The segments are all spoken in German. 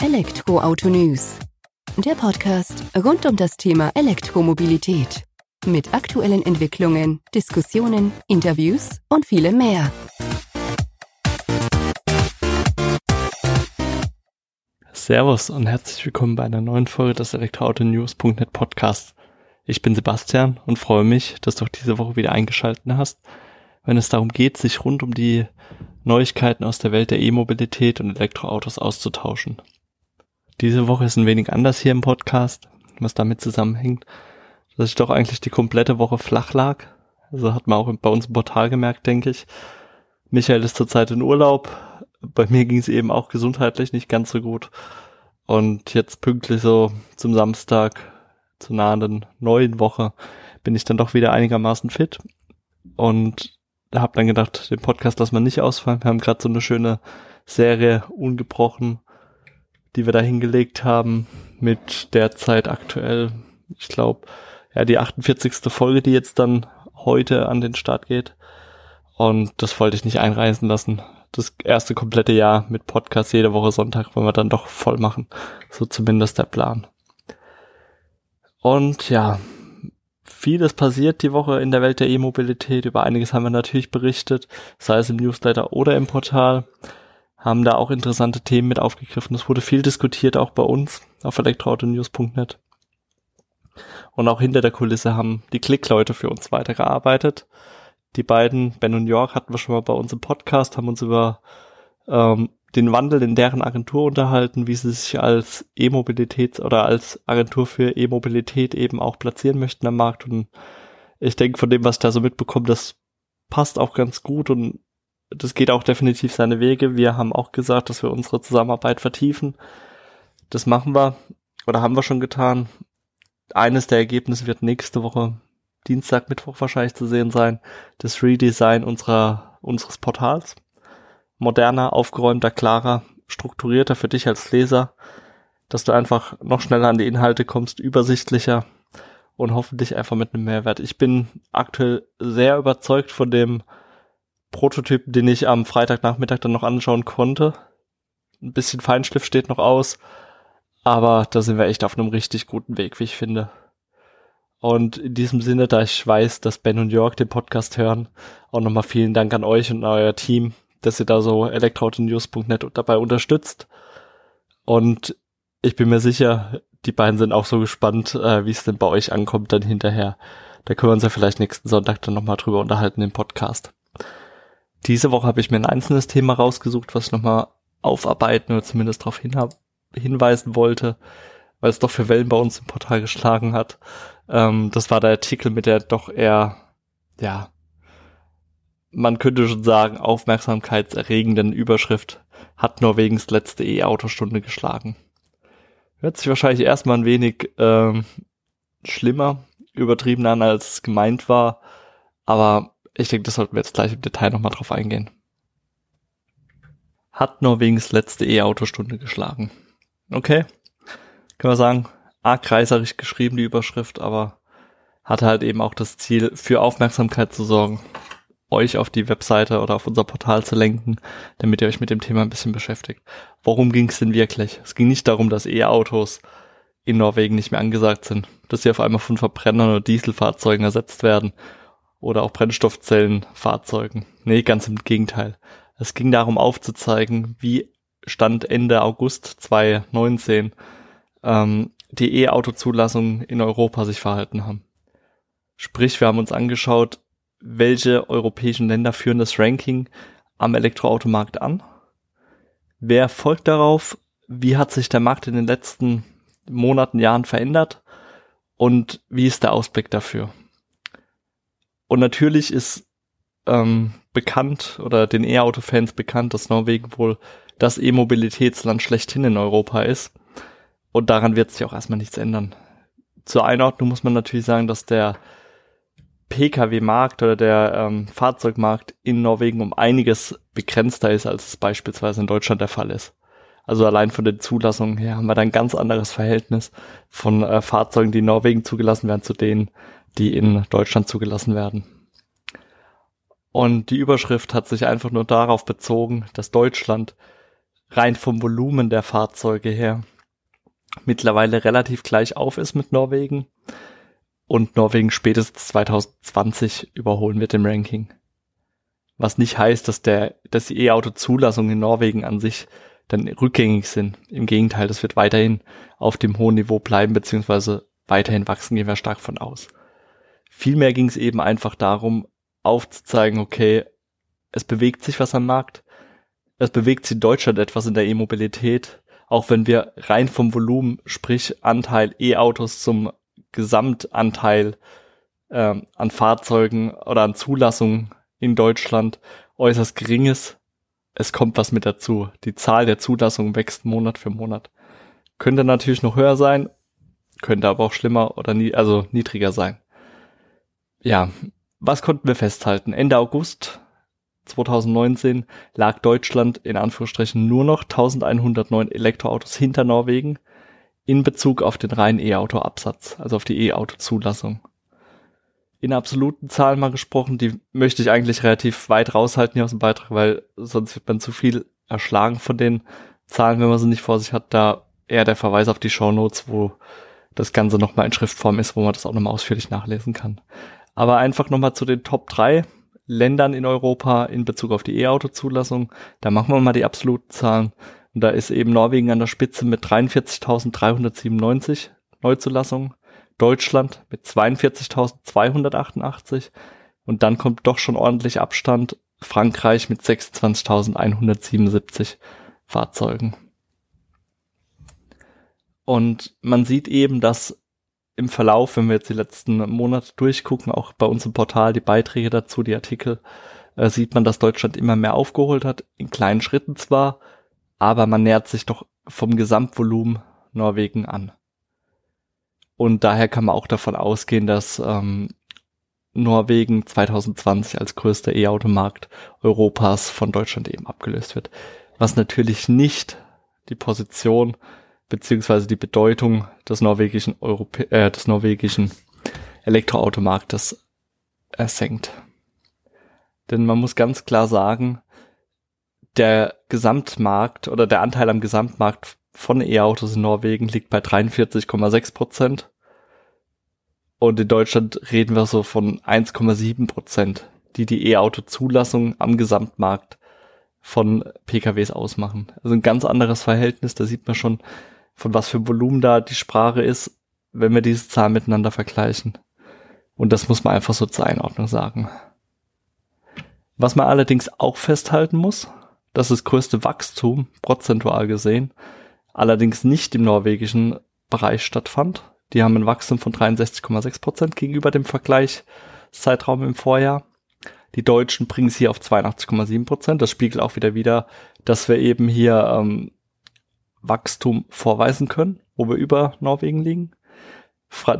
Elektroauto News. Der Podcast rund um das Thema Elektromobilität. Mit aktuellen Entwicklungen, Diskussionen, Interviews und vielem mehr. Servus und herzlich willkommen bei einer neuen Folge des Elektroautonews.net Podcasts. Ich bin Sebastian und freue mich, dass du auch diese Woche wieder eingeschaltet hast, wenn es darum geht, sich rund um die Neuigkeiten aus der Welt der E-Mobilität und Elektroautos auszutauschen. Diese Woche ist ein wenig anders hier im Podcast, was damit zusammenhängt, dass ich doch eigentlich die komplette Woche flach lag. Also hat man auch bei uns im Portal gemerkt, denke ich. Michael ist zurzeit in Urlaub. Bei mir ging es eben auch gesundheitlich nicht ganz so gut. Und jetzt pünktlich so zum Samstag, zur nahenden neuen Woche, bin ich dann doch wieder einigermaßen fit. Und habe dann gedacht, den Podcast lassen wir nicht ausfallen. Wir haben gerade so eine schöne Serie ungebrochen die wir da hingelegt haben, mit derzeit aktuell, ich glaube, ja, die 48. Folge, die jetzt dann heute an den Start geht. Und das wollte ich nicht einreißen lassen. Das erste komplette Jahr mit Podcast jede Woche Sonntag wollen wir dann doch voll machen. So zumindest der Plan. Und ja, vieles passiert die Woche in der Welt der E-Mobilität. Über einiges haben wir natürlich berichtet, sei es im Newsletter oder im Portal haben da auch interessante Themen mit aufgegriffen. Es wurde viel diskutiert, auch bei uns auf elektroautonews.net. Und auch hinter der Kulisse haben die Klickleute für uns weitergearbeitet. Die beiden, Ben und York, hatten wir schon mal bei uns im Podcast, haben uns über ähm, den Wandel in deren Agentur unterhalten, wie sie sich als E-Mobilitäts- oder als Agentur für E-Mobilität eben auch platzieren möchten am Markt. Und ich denke, von dem, was ich da so mitbekomme, das passt auch ganz gut und das geht auch definitiv seine Wege. Wir haben auch gesagt, dass wir unsere Zusammenarbeit vertiefen. Das machen wir oder haben wir schon getan. Eines der Ergebnisse wird nächste Woche Dienstag, Mittwoch wahrscheinlich zu sehen sein. Das Redesign unserer, unseres Portals. Moderner, aufgeräumter, klarer, strukturierter für dich als Leser, dass du einfach noch schneller an die Inhalte kommst, übersichtlicher und hoffentlich einfach mit einem Mehrwert. Ich bin aktuell sehr überzeugt von dem Prototyp, den ich am Freitagnachmittag dann noch anschauen konnte. Ein bisschen Feinschliff steht noch aus, aber da sind wir echt auf einem richtig guten Weg, wie ich finde. Und in diesem Sinne, da ich weiß, dass Ben und Jörg den Podcast hören, auch nochmal vielen Dank an euch und euer Team, dass ihr da so elektroautonews.net dabei unterstützt. Und ich bin mir sicher, die beiden sind auch so gespannt, äh, wie es denn bei euch ankommt dann hinterher. Da können wir uns ja vielleicht nächsten Sonntag dann nochmal drüber unterhalten im Podcast. Diese Woche habe ich mir ein einzelnes Thema rausgesucht, was ich nochmal aufarbeiten oder zumindest darauf hin hinweisen wollte, weil es doch für Wellen bei uns im Portal geschlagen hat. Ähm, das war der Artikel mit der doch eher, ja, man könnte schon sagen, aufmerksamkeitserregenden Überschrift hat Norwegens letzte E-Autostunde geschlagen. Hört sich wahrscheinlich erstmal ein wenig ähm, schlimmer, übertrieben an, als es gemeint war, aber ich denke, das sollten wir jetzt gleich im Detail nochmal drauf eingehen. Hat Norwegens letzte E-Autostunde geschlagen. Okay. Können wir sagen, arg kreiserisch geschrieben, die Überschrift, aber hatte halt eben auch das Ziel, für Aufmerksamkeit zu sorgen, euch auf die Webseite oder auf unser Portal zu lenken, damit ihr euch mit dem Thema ein bisschen beschäftigt. Worum ging es denn wirklich? Es ging nicht darum, dass E-Autos in Norwegen nicht mehr angesagt sind, dass sie auf einmal von Verbrennern oder Dieselfahrzeugen ersetzt werden oder auch Brennstoffzellenfahrzeugen. Nee, ganz im Gegenteil. Es ging darum aufzuzeigen, wie Stand Ende August 2019 ähm, die E-Auto-Zulassungen in Europa sich verhalten haben. Sprich, wir haben uns angeschaut, welche europäischen Länder führen das Ranking am Elektroautomarkt an. Wer folgt darauf? Wie hat sich der Markt in den letzten Monaten, Jahren verändert? Und wie ist der Ausblick dafür? Und natürlich ist ähm, bekannt oder den E-Auto-Fans bekannt, dass Norwegen wohl das E-Mobilitätsland schlechthin in Europa ist. Und daran wird sich auch erstmal nichts ändern. Zur Einordnung muss man natürlich sagen, dass der Pkw-Markt oder der ähm, Fahrzeugmarkt in Norwegen um einiges begrenzter ist, als es beispielsweise in Deutschland der Fall ist. Also allein von den Zulassungen her haben wir da ein ganz anderes Verhältnis von äh, Fahrzeugen, die in Norwegen zugelassen werden, zu denen, die in Deutschland zugelassen werden. Und die Überschrift hat sich einfach nur darauf bezogen, dass Deutschland rein vom Volumen der Fahrzeuge her mittlerweile relativ gleich auf ist mit Norwegen und Norwegen spätestens 2020 überholen wird im Ranking. Was nicht heißt, dass der, dass die E-Auto-Zulassungen in Norwegen an sich dann rückgängig sind. Im Gegenteil, das wird weiterhin auf dem hohen Niveau bleiben, beziehungsweise weiterhin wachsen, gehen wir stark von aus. Vielmehr ging es eben einfach darum, aufzuzeigen, okay, es bewegt sich was am Markt, es bewegt sich in Deutschland etwas in der E-Mobilität, auch wenn wir rein vom Volumen, sprich Anteil E-Autos zum Gesamtanteil ähm, an Fahrzeugen oder an Zulassungen in Deutschland äußerst gering ist, es kommt was mit dazu. Die Zahl der Zulassungen wächst Monat für Monat. Könnte natürlich noch höher sein, könnte aber auch schlimmer oder nie, also niedriger sein. Ja, was konnten wir festhalten? Ende August 2019 lag Deutschland in Anführungsstrichen nur noch 1109 Elektroautos hinter Norwegen in Bezug auf den reinen E-Auto-Absatz, also auf die E-Auto-Zulassung. In absoluten Zahlen mal gesprochen, die möchte ich eigentlich relativ weit raushalten hier aus dem Beitrag, weil sonst wird man zu viel erschlagen von den Zahlen, wenn man sie nicht vor sich hat. Da eher der Verweis auf die Show Notes, wo das Ganze nochmal in Schriftform ist, wo man das auch nochmal ausführlich nachlesen kann. Aber einfach nochmal zu den Top 3 Ländern in Europa in Bezug auf die E-Auto-Zulassung. Da machen wir mal die absoluten Zahlen. Und da ist eben Norwegen an der Spitze mit 43.397 Neuzulassungen, Deutschland mit 42.288 und dann kommt doch schon ordentlich Abstand Frankreich mit 26.177 Fahrzeugen. Und man sieht eben, dass im Verlauf, wenn wir jetzt die letzten Monate durchgucken, auch bei uns im Portal die Beiträge dazu, die Artikel, äh, sieht man, dass Deutschland immer mehr aufgeholt hat, in kleinen Schritten zwar, aber man nähert sich doch vom Gesamtvolumen Norwegen an. Und daher kann man auch davon ausgehen, dass ähm, Norwegen 2020 als größter E-Automarkt Europas von Deutschland eben abgelöst wird. Was natürlich nicht die Position beziehungsweise die Bedeutung des norwegischen Europä äh, des norwegischen Elektroautomarktes ersenkt. Denn man muss ganz klar sagen, der Gesamtmarkt oder der Anteil am Gesamtmarkt von E-Autos in Norwegen liegt bei 43,6 Prozent. Und in Deutschland reden wir so von 1,7 Prozent, die die E-Auto-Zulassung am Gesamtmarkt von PKWs ausmachen. Also ein ganz anderes Verhältnis, da sieht man schon, von was für Volumen da die Sprache ist, wenn wir diese Zahlen miteinander vergleichen. Und das muss man einfach so zur Einordnung sagen. Was man allerdings auch festhalten muss, dass das größte Wachstum, prozentual gesehen, allerdings nicht im norwegischen Bereich stattfand. Die haben ein Wachstum von 63,6 Prozent gegenüber dem Vergleichszeitraum im Vorjahr. Die Deutschen bringen es hier auf 82,7 Prozent. Das spiegelt auch wieder wieder, dass wir eben hier ähm, Wachstum vorweisen können, wo wir über Norwegen liegen.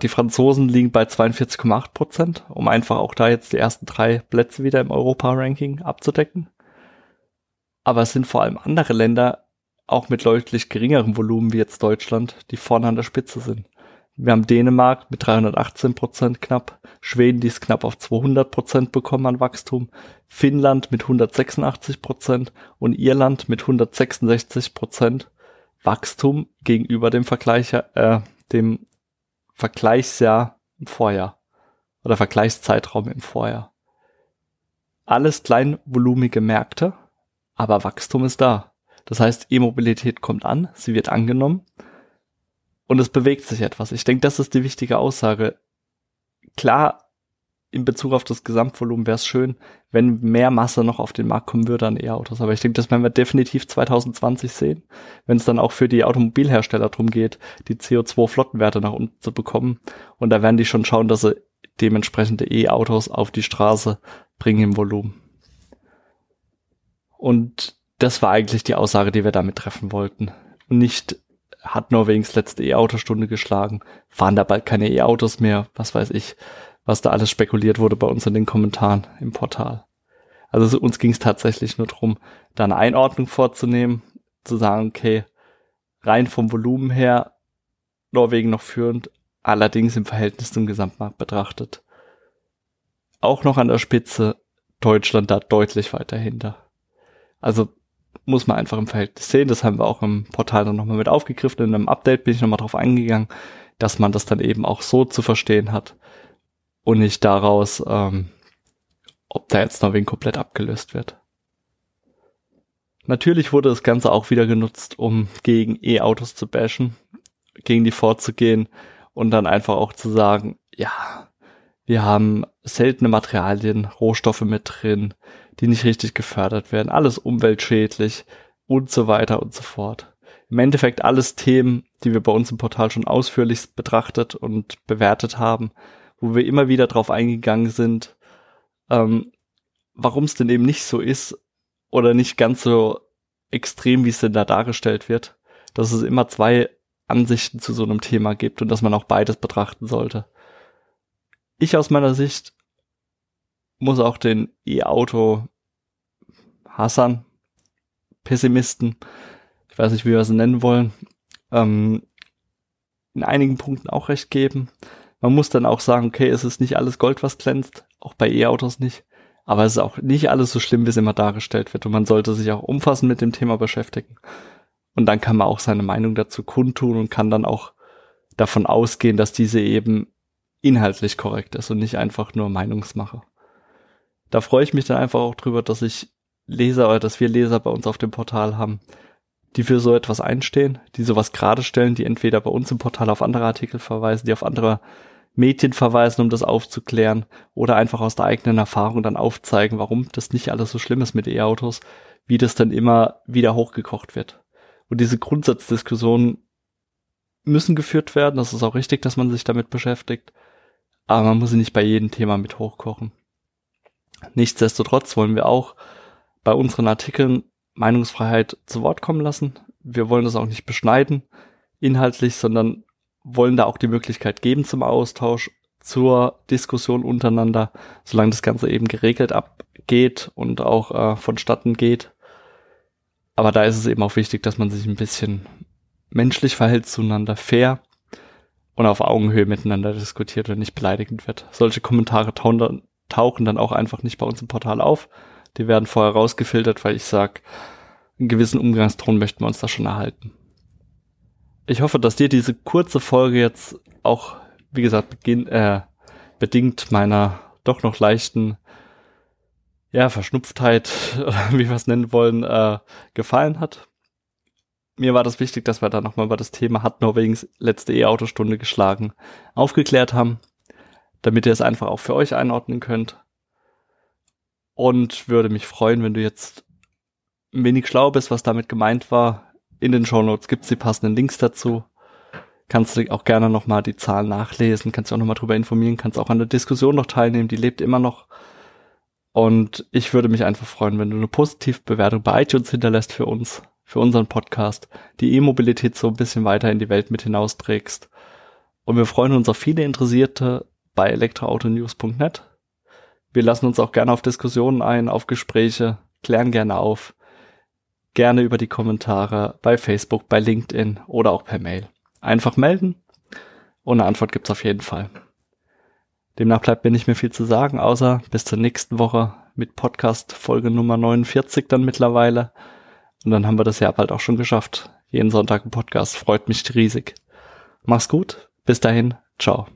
Die Franzosen liegen bei 42,8 Prozent, um einfach auch da jetzt die ersten drei Plätze wieder im Europa-Ranking abzudecken aber es sind vor allem andere Länder, auch mit deutlich geringerem Volumen wie jetzt Deutschland, die vorne an der Spitze sind. Wir haben Dänemark mit 318 Prozent knapp, Schweden, die es knapp auf 200 Prozent bekommen an Wachstum, Finnland mit 186 Prozent und Irland mit 166 Prozent Wachstum gegenüber dem Vergleich, äh, dem Vergleichsjahr im Vorjahr oder Vergleichszeitraum im Vorjahr. Alles kleinvolumige Märkte, aber Wachstum ist da. Das heißt, E-Mobilität kommt an, sie wird angenommen und es bewegt sich etwas. Ich denke, das ist die wichtige Aussage. Klar, in Bezug auf das Gesamtvolumen wäre es schön, wenn mehr Masse noch auf den Markt kommen würde an E-Autos. Aber ich denke, das werden wir definitiv 2020 sehen, wenn es dann auch für die Automobilhersteller darum geht, die CO2-Flottenwerte nach unten zu bekommen. Und da werden die schon schauen, dass sie dementsprechende E-Autos auf die Straße bringen im Volumen. Und das war eigentlich die Aussage, die wir damit treffen wollten. Und nicht hat Norwegens letzte E-Auto-Stunde geschlagen, fahren da bald keine E-Autos mehr, was weiß ich, was da alles spekuliert wurde bei uns in den Kommentaren im Portal. Also uns ging es tatsächlich nur darum, da eine Einordnung vorzunehmen, zu sagen, okay, rein vom Volumen her Norwegen noch führend, allerdings im Verhältnis zum Gesamtmarkt betrachtet. Auch noch an der Spitze, Deutschland da deutlich weiter hinter. Also muss man einfach im Verhältnis sehen. Das haben wir auch im Portal dann nochmal mit aufgegriffen. In einem Update bin ich nochmal drauf eingegangen, dass man das dann eben auch so zu verstehen hat und nicht daraus, ähm, ob da jetzt noch wen komplett abgelöst wird. Natürlich wurde das Ganze auch wieder genutzt, um gegen E-Autos zu bashen, gegen die vorzugehen und dann einfach auch zu sagen, ja, wir haben seltene Materialien, Rohstoffe mit drin, die nicht richtig gefördert werden, alles umweltschädlich und so weiter und so fort. Im Endeffekt alles Themen, die wir bei uns im Portal schon ausführlich betrachtet und bewertet haben, wo wir immer wieder drauf eingegangen sind, ähm, warum es denn eben nicht so ist oder nicht ganz so extrem, wie es denn da dargestellt wird, dass es immer zwei Ansichten zu so einem Thema gibt und dass man auch beides betrachten sollte. Ich aus meiner Sicht muss auch den E-Auto Hassan, Pessimisten, ich weiß nicht, wie wir sie nennen wollen, ähm, in einigen Punkten auch recht geben. Man muss dann auch sagen, okay, es ist nicht alles Gold, was glänzt, auch bei E-Autos nicht. Aber es ist auch nicht alles so schlimm, wie es immer dargestellt wird. Und man sollte sich auch umfassend mit dem Thema beschäftigen. Und dann kann man auch seine Meinung dazu kundtun und kann dann auch davon ausgehen, dass diese eben inhaltlich korrekt ist und nicht einfach nur Meinungsmache. Da freue ich mich dann einfach auch drüber, dass ich Leser oder dass wir Leser bei uns auf dem Portal haben, die für so etwas einstehen, die sowas gerade stellen, die entweder bei uns im Portal auf andere Artikel verweisen, die auf andere Medien verweisen, um das aufzuklären, oder einfach aus der eigenen Erfahrung dann aufzeigen, warum das nicht alles so schlimm ist mit E-Autos, wie das dann immer wieder hochgekocht wird. Und diese Grundsatzdiskussionen müssen geführt werden. Das ist auch richtig, dass man sich damit beschäftigt. Aber man muss sie nicht bei jedem Thema mit hochkochen. Nichtsdestotrotz wollen wir auch bei unseren Artikeln Meinungsfreiheit zu Wort kommen lassen. Wir wollen das auch nicht beschneiden inhaltlich, sondern wollen da auch die Möglichkeit geben zum Austausch, zur Diskussion untereinander, solange das Ganze eben geregelt abgeht und auch äh, vonstatten geht. Aber da ist es eben auch wichtig, dass man sich ein bisschen menschlich verhält zueinander, fair und auf Augenhöhe miteinander diskutiert und nicht beleidigend wird. Solche Kommentare tauchen dann auch einfach nicht bei uns im Portal auf. Die werden vorher rausgefiltert, weil ich sag, einen gewissen Umgangston möchten wir uns da schon erhalten. Ich hoffe, dass dir diese kurze Folge jetzt auch, wie gesagt, beginn, äh, bedingt meiner doch noch leichten ja, Verschnupftheit oder wie wir es nennen wollen, äh, gefallen hat. Mir war das wichtig, dass wir da nochmal über das Thema hat Norwegens letzte E-Autostunde geschlagen, aufgeklärt haben, damit ihr es einfach auch für euch einordnen könnt. Und würde mich freuen, wenn du jetzt ein wenig schlau bist, was damit gemeint war, in den Show Notes gibt's die passenden Links dazu. Kannst du auch gerne nochmal die Zahlen nachlesen, kannst du auch nochmal drüber informieren, kannst auch an der Diskussion noch teilnehmen, die lebt immer noch. Und ich würde mich einfach freuen, wenn du eine positive Bewertung bei iTunes hinterlässt für uns, für unseren Podcast, die E-Mobilität so ein bisschen weiter in die Welt mit hinausträgst. Und wir freuen uns auf viele Interessierte bei elektroautonews.net. Wir lassen uns auch gerne auf Diskussionen ein, auf Gespräche, klären gerne auf gerne über die Kommentare bei Facebook, bei LinkedIn oder auch per Mail. Einfach melden und eine Antwort gibt's auf jeden Fall. Demnach bleibt mir nicht mehr viel zu sagen, außer bis zur nächsten Woche mit Podcast Folge Nummer 49 dann mittlerweile. Und dann haben wir das Jahr bald auch schon geschafft. Jeden Sonntag ein Podcast. Freut mich riesig. Mach's gut. Bis dahin. Ciao.